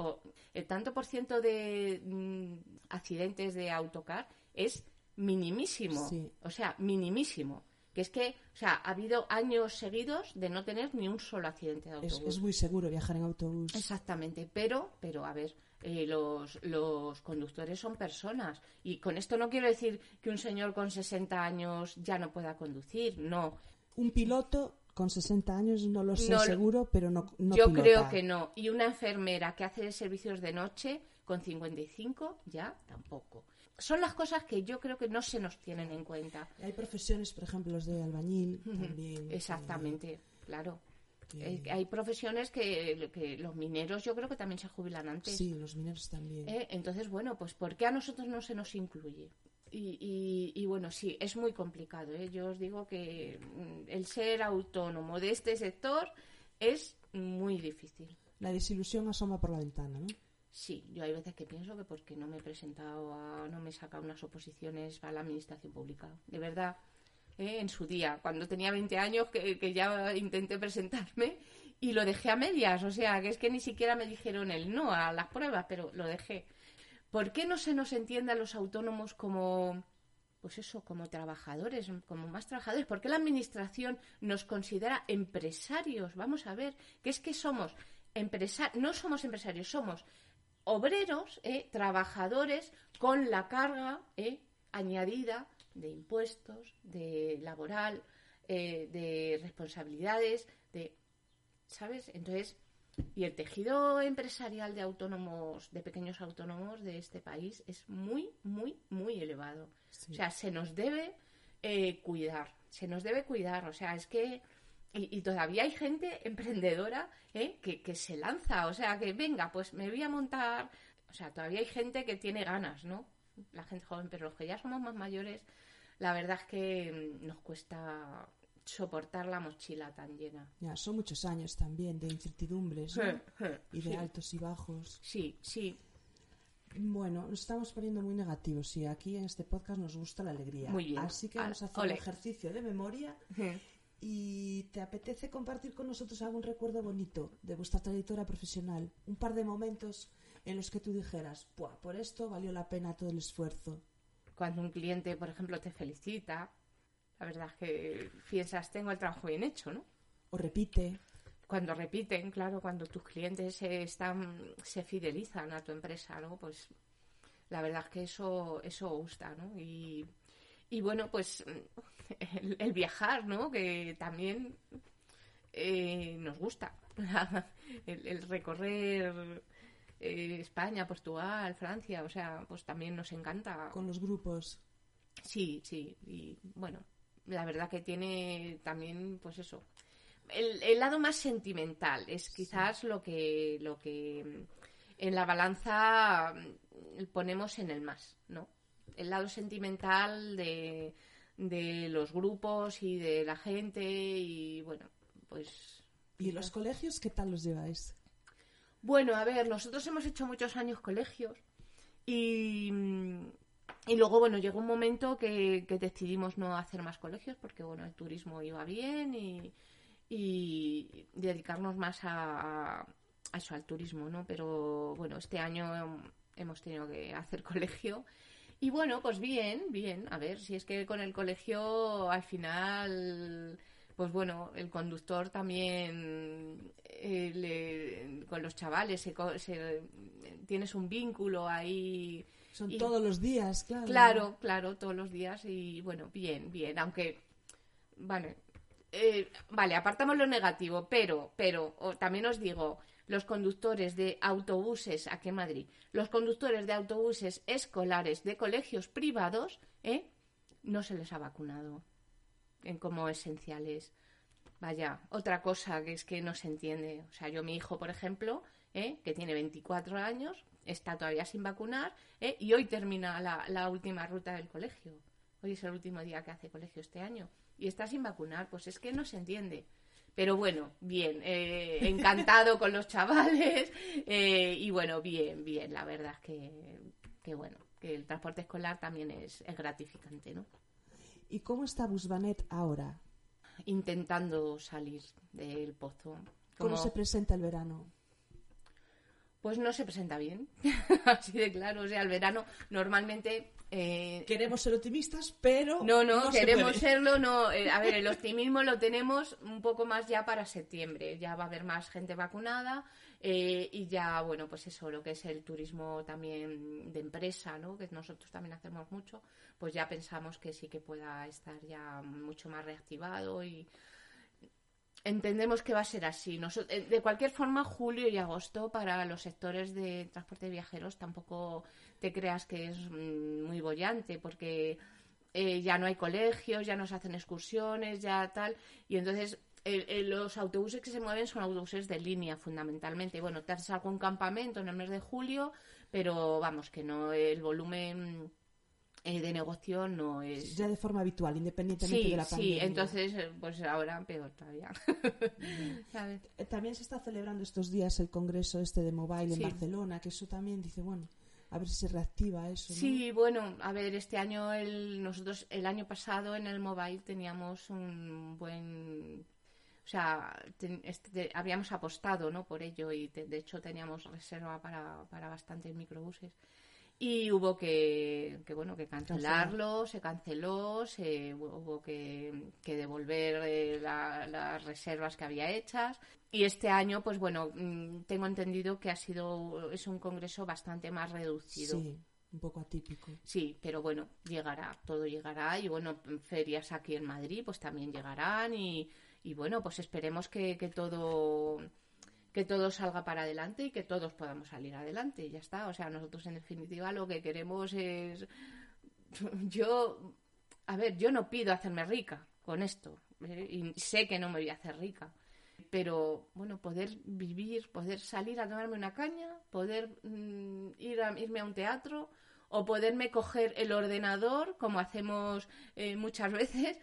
[SPEAKER 2] el tanto por ciento de mm, accidentes de autocar es minimísimo. O sea, minimísimo. Que es que, o sea, ha habido años seguidos de no tener ni un solo accidente de autobús.
[SPEAKER 1] Es, es muy seguro viajar en autobús.
[SPEAKER 2] Exactamente, pero, pero a ver, eh, los, los conductores son personas. Y con esto no quiero decir que un señor con 60 años ya no pueda conducir, no.
[SPEAKER 1] Un piloto con 60 años no lo sé seguro, pero no, no
[SPEAKER 2] Yo creo que no. Y una enfermera que hace servicios de noche con 55 ya tampoco. Son las cosas que yo creo que no se nos tienen en cuenta.
[SPEAKER 1] Hay profesiones, por ejemplo, los de albañil también.
[SPEAKER 2] Exactamente, claro. Eh, hay profesiones que, los mineros yo creo que también se jubilan antes.
[SPEAKER 1] Sí, los mineros también.
[SPEAKER 2] Eh, entonces, bueno, pues ¿por qué a nosotros no se nos incluye? Y, y, bueno, sí, es muy complicado. ¿eh? Yo os digo que mm, el ser autónomo de este sector es muy difícil.
[SPEAKER 1] La desilusión asoma por la ventana, ¿no?
[SPEAKER 2] Sí, yo hay veces que pienso que porque no me he presentado, a, no me he sacado unas oposiciones para la administración pública. De verdad, ¿eh? en su día, cuando tenía 20 años, que, ya intenté presentarme y lo dejé a medias. O sea, que es que ni siquiera me dijeron el no a las pruebas, pero lo dejé. ¿Por qué no se nos entiende a los autónomos como, pues eso, como trabajadores, como más trabajadores? ¿Por qué la administración nos considera empresarios? Vamos a ver, que es que somos empresarios, no somos empresarios, somos obreros, ¿eh? trabajadores con la carga ¿eh? añadida de impuestos, de laboral, eh, de responsabilidades, de, ¿sabes? Entonces, y el tejido empresarial de autónomos, de pequeños autónomos de este país es muy, muy, muy elevado. O sea, se nos debe cuidar, se nos debe cuidar. O sea, es que y, todavía hay gente emprendedora ¿eh? que, que, se lanza, o sea, que venga, pues me voy a montar. O sea, todavía hay gente que tiene ganas, ¿no? La gente joven, pero los que ya somos más mayores, la verdad es que mm, nos cuesta soportar la mochila tan llena.
[SPEAKER 1] Ya, son muchos años también de incertidumbres y de altos y bajos.
[SPEAKER 2] Sí, sí.
[SPEAKER 1] Bueno, nos estamos poniendo muy negativos y aquí en este podcast nos gusta la alegría.
[SPEAKER 2] Muy bien.
[SPEAKER 1] Así que vamos a hacer un ejercicio de memoria y te apetece compartir con nosotros algún recuerdo bonito de vuestra trayectoria profesional, un par de momentos en los que tú dijeras, por esto valió la pena todo el esfuerzo.
[SPEAKER 2] Cuando un cliente, por ejemplo, te felicita, la verdad es que piensas, tengo el trabajo bien hecho, ¿no?
[SPEAKER 1] O repite.
[SPEAKER 2] Cuando repiten, claro, cuando tus clientes se, están, se fidelizan a tu empresa, ¿no? Pues la verdad es que eso, eso gusta, ¿no? Y, y bueno, pues el, viajar, ¿no? Que también eh, nos gusta. el, recorrer eh, España, Portugal, Francia, o sea, pues también nos encanta.
[SPEAKER 1] Con los grupos.
[SPEAKER 2] Sí, sí, y bueno, la verdad que tiene también, pues eso, el, lado más sentimental es quizás lo que lo que en la balanza ponemos en el más, ¿no? El lado sentimental de, de los grupos y de la gente y bueno, pues...
[SPEAKER 1] ¿Y los colegios qué tal los lleváis?
[SPEAKER 2] Bueno, a ver, nosotros hemos hecho muchos años colegios y y luego, bueno, llegó un momento que, decidimos no hacer más colegios porque, bueno, el turismo iba bien y, dedicarnos más a, eso, al turismo, ¿no? Pero, bueno, este año hemos tenido que hacer colegio. Y bueno, pues bien, bien. A ver, si es que con el colegio al final, pues bueno, el conductor también, eh, con los chavales, se, tienes un vínculo ahí
[SPEAKER 1] son todos los días, claro.
[SPEAKER 2] Claro, claro, todos los días y bueno, bien, bien, aunque, vale, eh, vale, apartamos lo negativo, pero, pero, también os digo, los conductores de autobuses, aquí en Madrid, los conductores de autobuses escolares de colegios privados, ¿eh? no se les ha vacunado en como esenciales. Vaya, otra cosa que es que no se entiende. O sea, yo mi hijo, por ejemplo, ¿eh? que tiene 24 años, está todavía sin vacunar ¿eh? y hoy termina la, última ruta del colegio. Hoy es el último día que hace colegio este año y está sin vacunar. Pues es que no se entiende. Pero bueno, bien, eh, encantado con los chavales eh, y bueno, bien, bien, la verdad es que, que bueno, que el transporte escolar también es, gratificante, ¿no?
[SPEAKER 1] ¿Y cómo está Busbanet ahora?
[SPEAKER 2] Intentando salir del pozo.
[SPEAKER 1] ¿Cómo se presenta el verano?
[SPEAKER 2] pues no se presenta bien. Así de claro. O sea, el verano normalmente.
[SPEAKER 1] Eh, queremos ser optimistas, pero.
[SPEAKER 2] No, no, queremos serlo. No, eh, a ver, el optimismo lo tenemos un poco más ya para septiembre. Ya va a haber más gente vacunada eh, y ya, bueno, pues eso, lo que es el turismo también de empresa, ¿no? Que nosotros también hacemos mucho, pues ya pensamos que sí que pueda estar ya mucho más reactivado y entendemos que va a ser así. Eh, de cualquier forma, julio y agosto para los sectores de transporte de viajeros tampoco te creas que es mm, muy bollante, porque eh, ya no hay colegios, ya no se hacen excursiones, ya tal. Y entonces los autobuses que se mueven son autobuses de línea fundamentalmente. Bueno, te haces algún campamento en el mes de julio, pero vamos, que no el volumen eh, de negocio no es...
[SPEAKER 1] Ya de forma habitual, independientemente de la pandemia.
[SPEAKER 2] Sí, entonces, eh, pues ahora peor todavía.
[SPEAKER 1] Eh, también se está celebrando estos días el congreso este de Mobile en Barcelona, que eso también dice, bueno, a ver si se reactiva eso.
[SPEAKER 2] Sí, bueno, a ver, este año, el, nosotros el año pasado en el Mobile teníamos un buen... O sea, este, habíamos apostado ¿no? por ello y de hecho teníamos reserva para, para bastantes microbuses y hubo que, bueno que cancelarlo se canceló se hubo que, devolver eh, las reservas que había hechas y este año pues bueno mm, tengo entendido que ha sido es un congreso bastante más reducido
[SPEAKER 1] sí un poco atípico
[SPEAKER 2] sí pero bueno llegará todo llegará y bueno ferias aquí en Madrid pues también llegarán y, y bueno pues esperemos que, que todo que todo salga para adelante y que todos podamos salir adelante. Y ya está. O sea, nosotros en definitiva lo que queremos es. Yo. A ver, yo no pido hacerme rica con esto. ¿eh? Y sé que no me voy a hacer rica. Pero, bueno, poder vivir, poder salir a tomarme una caña, poder mm, ir a, irme a un teatro o poderme coger el ordenador, como hacemos eh, muchas veces,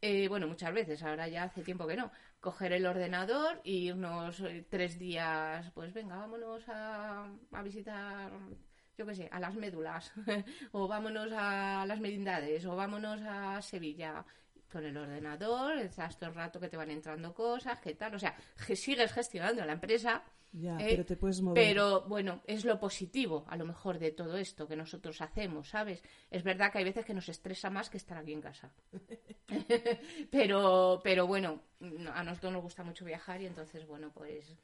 [SPEAKER 2] eh, bueno, muchas veces, ahora ya hace tiempo que no, coger el ordenador y unos eh, tres días, pues venga, vámonos a, a visitar, yo qué sé, a las médulas, o vámonos a las merindades, o vámonos a Sevilla con el ordenador, estás todo el rato que te van entrando cosas, qué tal, o sea, que sigues gestionando la empresa,
[SPEAKER 1] Ya,
[SPEAKER 2] Eh,
[SPEAKER 1] pero te puedes mover.
[SPEAKER 2] pero bueno, es lo positivo a lo mejor de todo esto que nosotros hacemos, ¿sabes? Es verdad que hay veces que nos estresa más que estar aquí en casa. pero, pero bueno, no- a nosotros nos gusta mucho viajar y entonces, bueno, pues,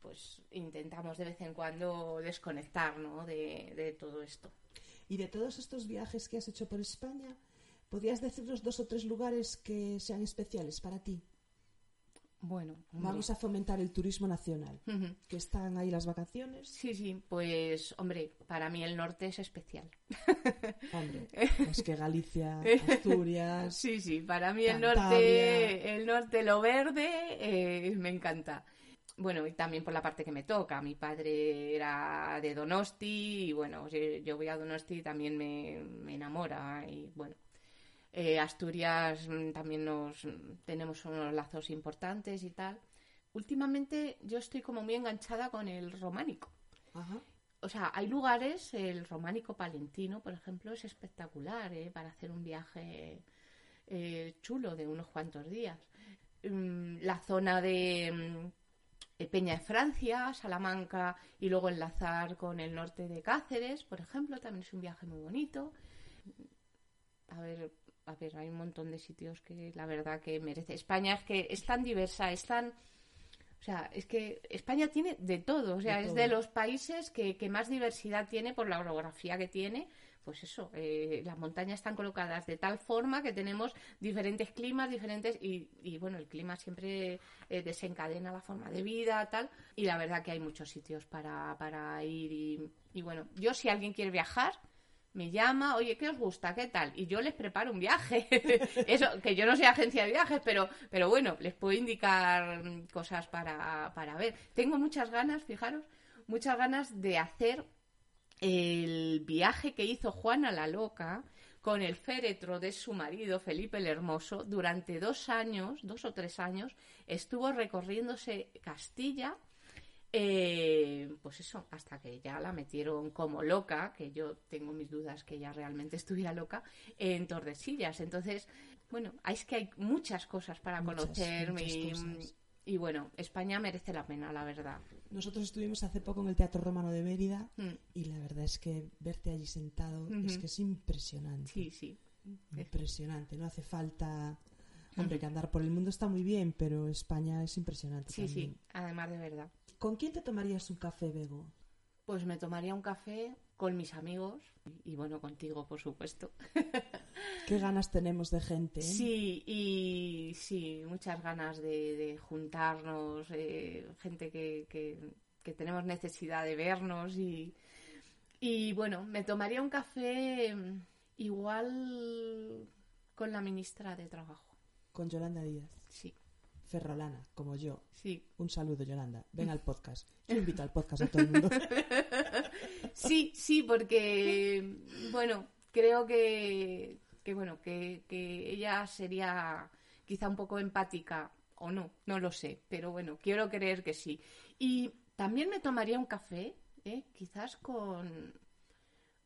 [SPEAKER 2] pues intentamos de vez en cuando desconectar, ¿no? De, de todo esto.
[SPEAKER 1] Y de todos estos viajes que has hecho por España, ¿podrías decirnos dos o tres lugares que sean especiales para ti?
[SPEAKER 2] Bueno, hombre.
[SPEAKER 1] Vamos a fomentar el turismo nacional. Que están ahí las vacaciones.
[SPEAKER 2] Sí, sí, pues hombre, para mí el norte es especial.
[SPEAKER 1] Hombre, es que Galicia, Asturias.
[SPEAKER 2] Sí, sí, para mí el norte, el norte, lo verde, eh, me encanta. Bueno, y también por la parte que me toca. Mi padre era de Donosti y bueno, yo, yo voy a Donosti y también me, me enamora. Y bueno, eh, Asturias mm, también nos tenemos unos lazos importantes y tal. Últimamente yo estoy como muy enganchada con el románico.
[SPEAKER 1] Ajá.
[SPEAKER 2] O sea, hay lugares, el románico palentino, por ejemplo, es espectacular ¿eh? para hacer un viaje eh, chulo de unos cuantos días. Mm, la zona de mm, eh, Peña de Francia, Salamanca y luego enlazar con el norte de Cáceres, por ejemplo, también es un viaje muy bonito. A ver, a ver, hay un montón de sitios que la verdad que merece. España es que es tan diversa, es tan o sea, es que España tiene de todo. O sea,
[SPEAKER 1] De
[SPEAKER 2] es
[SPEAKER 1] todo.
[SPEAKER 2] de los países que, que más diversidad tiene por la orografía que tiene. Pues eso, eh, las montañas están colocadas de tal forma que tenemos diferentes climas, diferentes. Y, y, bueno, el clima siempre eh, desencadena la forma de vida, tal. Y la verdad que hay muchos sitios para, para ir. Y, y bueno, yo si alguien quiere viajar, me llama, oye, ¿qué os gusta? ¿Qué tal? Y yo les preparo un viaje. Eso, que yo no soy agencia de viajes, pero, pero bueno, les puedo indicar cosas para, para ver. Tengo muchas ganas, fijaros, muchas ganas de hacer el viaje que hizo Juana la Loca con el féretro de su marido Felipe el Hermoso durante dos años, dos o tres años, estuvo recorriéndose Castilla eh, pues eso, hasta que ya la metieron como loca, que yo tengo mis dudas que ella realmente estuviera loca, en Tordesillas. Entonces, bueno, es que hay muchas cosas para
[SPEAKER 1] Muchas,
[SPEAKER 2] conocer
[SPEAKER 1] muchas
[SPEAKER 2] y,
[SPEAKER 1] cosas.
[SPEAKER 2] y bueno, España merece la pena, la verdad.
[SPEAKER 1] Nosotros estuvimos hace poco en el Teatro Romano de Mérida
[SPEAKER 2] Mm,
[SPEAKER 1] y la verdad es que verte allí sentado es que es impresionante.
[SPEAKER 2] Sí, sí.
[SPEAKER 1] Impresionante. No hace falta. Hombre, que andar por el mundo está muy bien, pero España es impresionante.
[SPEAKER 2] Sí,
[SPEAKER 1] también.
[SPEAKER 2] sí, además de verdad.
[SPEAKER 1] ¿Con quién te tomarías un café, Bego?
[SPEAKER 2] Pues me tomaría un café con mis amigos y bueno, contigo, por supuesto.
[SPEAKER 1] Qué ganas tenemos de gente. ¿eh?
[SPEAKER 2] Sí, y sí, muchas ganas de, de juntarnos, eh, gente que, que- que tenemos necesidad de vernos y, y bueno, me tomaría un café mm, igual con la ministra de Trabajo.
[SPEAKER 1] Con Yolanda Díaz.
[SPEAKER 2] Sí,
[SPEAKER 1] Ferrolana, como yo.
[SPEAKER 2] sí.
[SPEAKER 1] Un saludo, Yolanda. Ven al podcast. Yo invito al podcast a todo el mundo.
[SPEAKER 2] Sí, sí, porque, bueno, creo que, que bueno, que, que ella sería quizá un poco empática, o no, no lo sé, pero bueno, quiero creer que sí. Y también me tomaría un café, ¿eh? quizás con,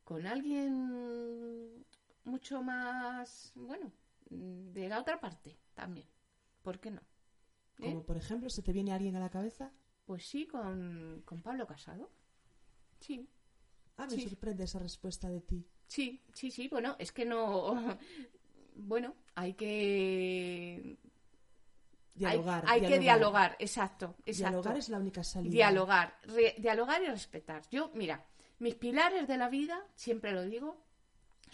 [SPEAKER 2] con alguien mucho más, bueno, de la otra parte también. ¿Por qué no? ¿Eh?
[SPEAKER 1] Como por ejemplo, ¿se te viene alguien a la cabeza?
[SPEAKER 2] Pues sí, con, con Pablo Casado. Sí,
[SPEAKER 1] Ah, me
[SPEAKER 2] Sí.
[SPEAKER 1] sorprende esa respuesta de ti.
[SPEAKER 2] Sí, sí, sí, bueno, es que no. Bueno, hay que.
[SPEAKER 1] Dialogar.
[SPEAKER 2] hay, hay que dialogar, exacto, exacto.
[SPEAKER 1] Dialogar es la única salida.
[SPEAKER 2] Dialogar, re- dialogar y respetar. Yo, mira, mis pilares de la vida, siempre lo digo,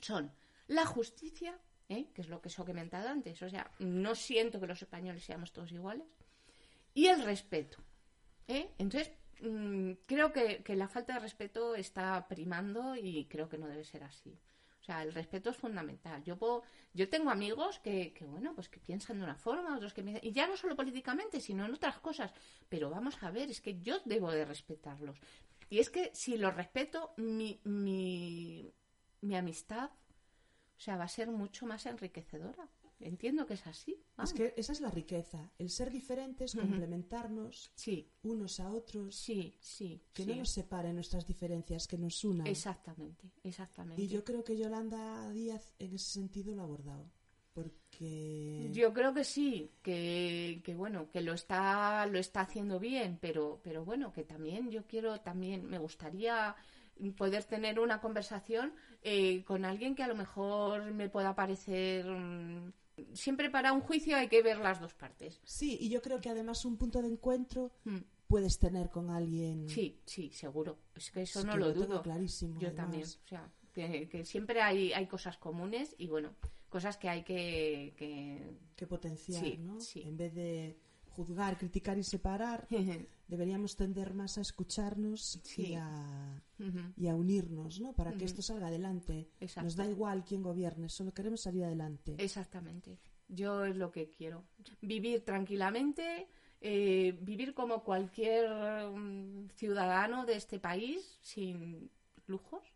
[SPEAKER 2] son la justicia, ¿eh? que es lo que os he comentado antes, o sea, no siento que los españoles seamos todos iguales, y el respeto. ¿eh? Entonces, mm, creo que, que la falta de respeto está primando y creo que no debe ser así. O sea, el respeto es fundamental. Yo puedo, yo tengo amigos que, bueno, pues que piensan de una forma, otros que piensan, y ya no solo políticamente, sino en otras cosas. Pero vamos a ver, es que yo debo de respetarlos. Y es que si los respeto, mi, mi, mi amistad, sea, va a ser mucho más enriquecedora. Entiendo que es así. vamos.
[SPEAKER 1] Es que esa es la riqueza, el ser diferentes, complementarnos
[SPEAKER 2] Sí,
[SPEAKER 1] unos a otros,
[SPEAKER 2] sí, sí.
[SPEAKER 1] que
[SPEAKER 2] sí.
[SPEAKER 1] no nos separen nuestras diferencias, que nos unan.
[SPEAKER 2] Exactamente, exactamente.
[SPEAKER 1] Y yo creo que Yolanda Díaz en ese sentido lo ha abordado. Porque
[SPEAKER 2] Yo creo que sí, que, que bueno, que lo está, lo está haciendo bien, pero, pero bueno, que también yo quiero, también me gustaría poder tener una conversación eh, con alguien que a lo mejor me pueda parecer mm, siempre para un juicio hay que ver las dos partes.
[SPEAKER 1] sí, y yo creo que además un punto de encuentro
[SPEAKER 2] Mm,
[SPEAKER 1] puedes tener con alguien.
[SPEAKER 2] Sí, sí, seguro. Es que eso
[SPEAKER 1] Es
[SPEAKER 2] no
[SPEAKER 1] que
[SPEAKER 2] lo
[SPEAKER 1] tengo
[SPEAKER 2] dudo.
[SPEAKER 1] clarísimo.
[SPEAKER 2] Yo
[SPEAKER 1] además.
[SPEAKER 2] también. O sea, que, que siempre hay, hay cosas comunes y bueno, cosas que hay que, que...
[SPEAKER 1] Que potenciar,
[SPEAKER 2] Sí,
[SPEAKER 1] ¿no?
[SPEAKER 2] sí.
[SPEAKER 1] En vez de juzgar, criticar y separar, deberíamos tender más a escucharnos y, a,
[SPEAKER 2] Ujú,
[SPEAKER 1] y a unirnos, ¿no? Para que esto salga adelante.
[SPEAKER 2] Exacto.
[SPEAKER 1] Nos da igual quién gobierne, solo queremos salir adelante.
[SPEAKER 2] Exactamente. Yo es lo que quiero. Vivir tranquilamente, eh, vivir como cualquier mm, ciudadano de este país, sin lujos.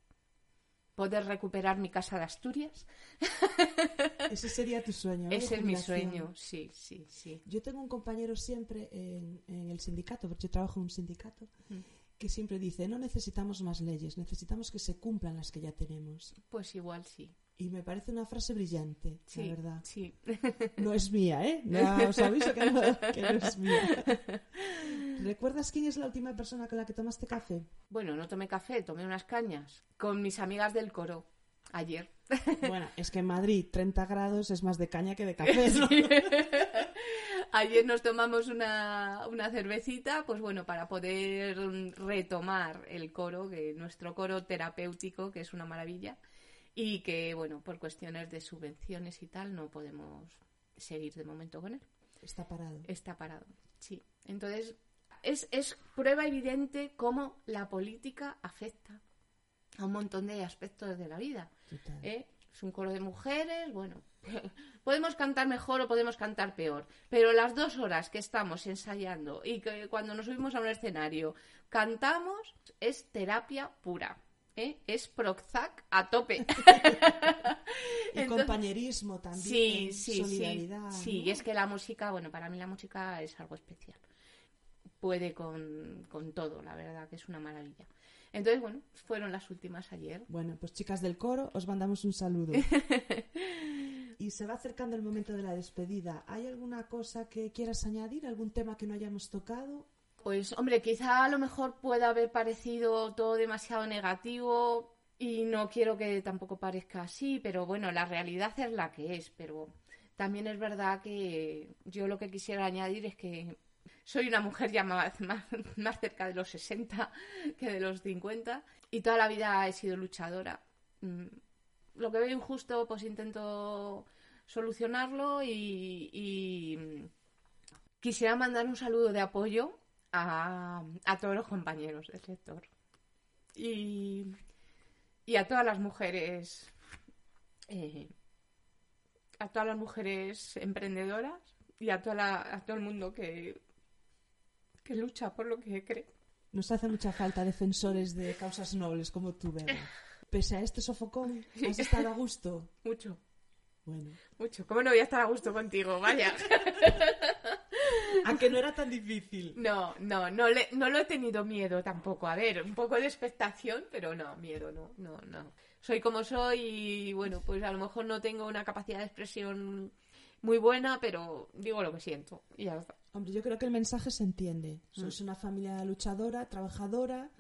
[SPEAKER 2] Poder recuperar mi casa de Asturias.
[SPEAKER 1] Ese sería tu sueño.
[SPEAKER 2] Ese es mi sueño, sí, sí, sí.
[SPEAKER 1] Yo tengo un compañero siempre en, en el sindicato, porque yo trabajo en un sindicato,
[SPEAKER 2] Mm.
[SPEAKER 1] que siempre dice, no necesitamos más leyes, necesitamos que se cumplan las que ya tenemos.
[SPEAKER 2] Pues igual sí.
[SPEAKER 1] Y me parece una frase brillante,
[SPEAKER 2] Sí,
[SPEAKER 1] la verdad.
[SPEAKER 2] sí.
[SPEAKER 1] No es mía, ¿eh? Ya os aviso que no, que no es mía. ¿Recuerdas quién es la última persona con la que tomaste café?
[SPEAKER 2] Bueno, no tomé café, tomé unas cañas con mis amigas del coro ayer.
[SPEAKER 1] Bueno, es que en Madrid 30 grados es más de caña que de café, ¿no?
[SPEAKER 2] Ayer nos tomamos una, una cervecita, pues bueno, para poder retomar el coro, que nuestro coro terapéutico, que es una maravilla, y que, bueno, por cuestiones de subvenciones y tal, no podemos seguir de momento con él.
[SPEAKER 1] Está parado.
[SPEAKER 2] Está parado, sí. Entonces, es, es prueba evidente cómo la política afecta a un montón de aspectos de la vida. ¿eh? Es un coro de mujeres, bueno, podemos cantar mejor o podemos cantar peor, pero las dos horas que estamos ensayando y que cuando nos subimos a un escenario cantamos es terapia pura. ¿Eh? Es Prozac a tope.
[SPEAKER 1] Y
[SPEAKER 2] Entonces-
[SPEAKER 1] compañerismo también,
[SPEAKER 2] Sí, sí,
[SPEAKER 1] solidaridad.
[SPEAKER 2] sí. Sí,
[SPEAKER 1] ¿no?
[SPEAKER 2] y es que la música, bueno, para mí la música es algo especial. Puede con, con todo, la verdad, que es una maravilla. Entonces, bueno, fueron las últimas ayer.
[SPEAKER 1] Bueno, pues chicas del coro, os mandamos un saludo. y se va acercando el momento de la despedida. ¿Hay alguna cosa que quieras añadir? ¿Algún tema que no hayamos tocado?
[SPEAKER 2] Pues, hombre, quizá a lo mejor pueda haber parecido todo demasiado negativo y no quiero que tampoco parezca así, pero bueno, la realidad es la que es. Pero también es verdad que yo lo que quisiera añadir es que soy una mujer ya más, más, cerca de los 60 que de los 50 y toda la vida he sido luchadora. Mm, Lo que veo injusto, pues intento solucionarlo y, y, mm, quisiera mandar un saludo de apoyo a, a todos los compañeros del sector y, y a todas las mujeres eh, a todas las mujeres emprendedoras y a, toda la- a todo el mundo que, que lucha por lo que cree.
[SPEAKER 1] Nos hace mucha falta defensores de causas nobles como tú, Beba. Pese a este sofocón, ¿has estado a gusto?
[SPEAKER 2] Mucho,
[SPEAKER 1] Bueno,
[SPEAKER 2] mucho. ¿Cómo no voy a estar a gusto contigo? Vaya.
[SPEAKER 1] a que no era tan difícil.
[SPEAKER 2] No, no, no, le- no lo he tenido miedo tampoco. A ver, un poco de expectación, pero no, miedo no, no, no. Soy como soy y bueno, pues a lo mejor no tengo una capacidad de expresión muy buena, pero digo lo que siento y ya está.
[SPEAKER 1] Hombre, yo creo que el mensaje se entiende. Sois una familia luchadora, trabajadora,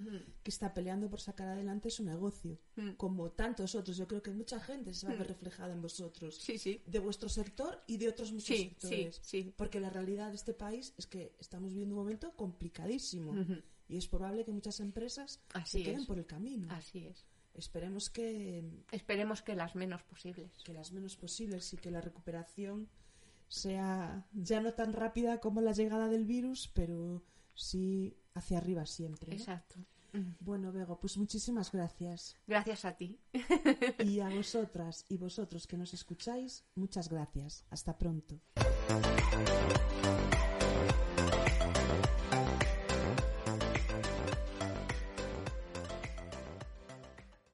[SPEAKER 1] que está peleando por sacar adelante su negocio.
[SPEAKER 2] Mm.
[SPEAKER 1] Como tantos otros. Yo creo que mucha gente se va a ver reflejada en vosotros.
[SPEAKER 2] Sí, sí.
[SPEAKER 1] De vuestro sector y de otros muchos
[SPEAKER 2] Sí, sí,
[SPEAKER 1] sectores.
[SPEAKER 2] sí.
[SPEAKER 1] Porque la realidad de este país es que estamos viviendo un momento complicadísimo. Y es probable que muchas empresas
[SPEAKER 2] Así
[SPEAKER 1] se queden
[SPEAKER 2] es.
[SPEAKER 1] por el camino.
[SPEAKER 2] Así es.
[SPEAKER 1] Esperemos que,
[SPEAKER 2] Esperemos que las menos posibles.
[SPEAKER 1] que las menos posibles y que la recuperación sea ya no tan rápida como la llegada del virus, pero sí hacia arriba siempre. ¿no?
[SPEAKER 2] Exacto.
[SPEAKER 1] Bueno, Bego, pues muchísimas gracias.
[SPEAKER 2] Gracias a ti.
[SPEAKER 1] Y a vosotras y vosotros que nos escucháis, muchas gracias. Hasta pronto.